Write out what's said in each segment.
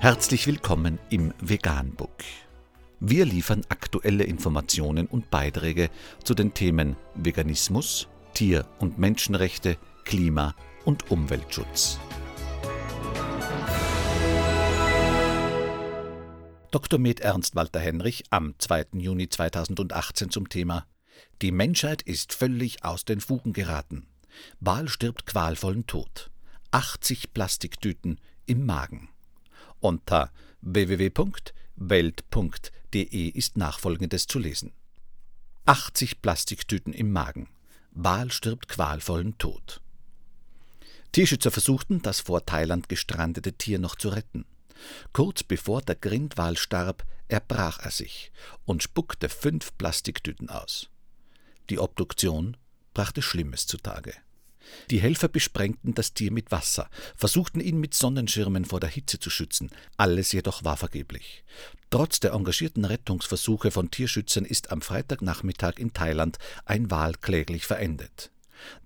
Herzlich willkommen im Veganbook. Wir liefern aktuelle Informationen und Beiträge zu den Themen Veganismus, Tier- und Menschenrechte, Klima- und Umweltschutz. Dr. Med Ernst Walter Henrich am 2. Juni 2018 zum Thema Die Menschheit ist völlig aus den Fugen geraten. Wal stirbt qualvollen Tod. 80 Plastiktüten im Magen. Unter www.welt.de ist nachfolgendes zu lesen. 80 Plastiktüten im Magen. Wal stirbt qualvollen Tod. Tierschützer versuchten, das vor Thailand gestrandete Tier noch zu retten. Kurz bevor der Grindwal starb, erbrach er sich und spuckte fünf Plastiktüten aus. Die Obduktion brachte Schlimmes zutage. Die Helfer besprengten das Tier mit Wasser, versuchten ihn mit Sonnenschirmen vor der Hitze zu schützen, alles jedoch war vergeblich. Trotz der engagierten Rettungsversuche von Tierschützern ist am Freitagnachmittag in Thailand ein Wal kläglich verendet.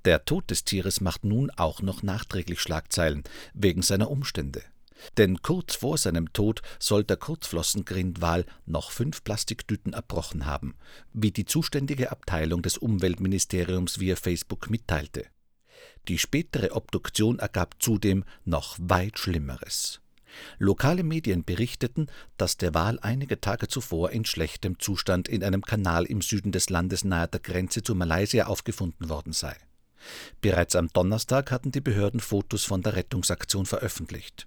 Der Tod des Tieres macht nun auch noch nachträglich Schlagzeilen wegen seiner Umstände. Denn kurz vor seinem Tod soll der Kurzflossengrindwal noch fünf Plastiktüten erbrochen haben, wie die zuständige Abteilung des Umweltministeriums via Facebook mitteilte. Die spätere Obduktion ergab zudem noch weit Schlimmeres. Lokale Medien berichteten, dass der Wal einige Tage zuvor in schlechtem Zustand in einem Kanal im Süden des Landes nahe der Grenze zu Malaysia aufgefunden worden sei. Bereits am Donnerstag hatten die Behörden Fotos von der Rettungsaktion veröffentlicht.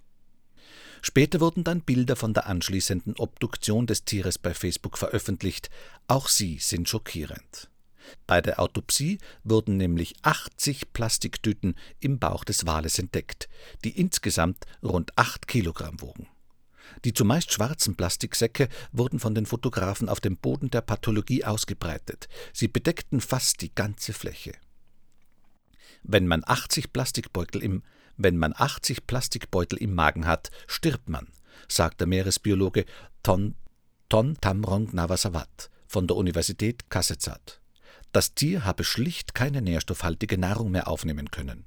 Später wurden dann Bilder von der anschließenden Obduktion des Tieres bei Facebook veröffentlicht. Auch sie sind schockierend. Bei der Autopsie wurden nämlich 80 Plastiktüten im Bauch des Wales entdeckt, die insgesamt rund 8 Kilogramm wogen. Die zumeist schwarzen Plastiksäcke wurden von den Fotografen auf dem Boden der Pathologie ausgebreitet. Sie bedeckten fast die ganze Fläche. Wenn man 80 Plastikbeutel im, wenn man 80 Plastikbeutel im Magen hat, stirbt man, sagt der Meeresbiologe Ton, Ton Tamrong Navasawat von der Universität Kasetsat. Das Tier habe schlicht keine nährstoffhaltige Nahrung mehr aufnehmen können.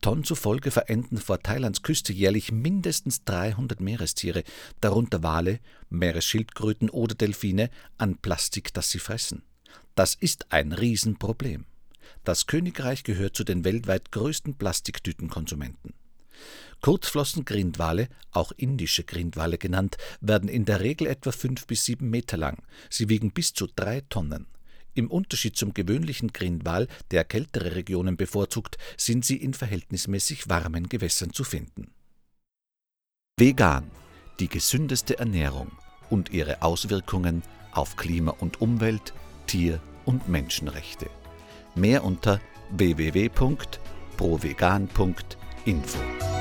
Ton zufolge verenden vor Thailands Küste jährlich mindestens 300 Meerestiere, darunter Wale, Meeresschildkröten oder Delfine, an Plastik, das sie fressen. Das ist ein Riesenproblem. Das Königreich gehört zu den weltweit größten Plastiktütenkonsumenten. Kurzflossen-Grindwale, auch indische Grindwale genannt, werden in der Regel etwa fünf bis sieben Meter lang. Sie wiegen bis zu drei Tonnen. Im Unterschied zum gewöhnlichen Grindwal, der kältere Regionen bevorzugt, sind sie in verhältnismäßig warmen Gewässern zu finden. Vegan, die gesündeste Ernährung und ihre Auswirkungen auf Klima und Umwelt, Tier- und Menschenrechte. Mehr unter www.provegan.info.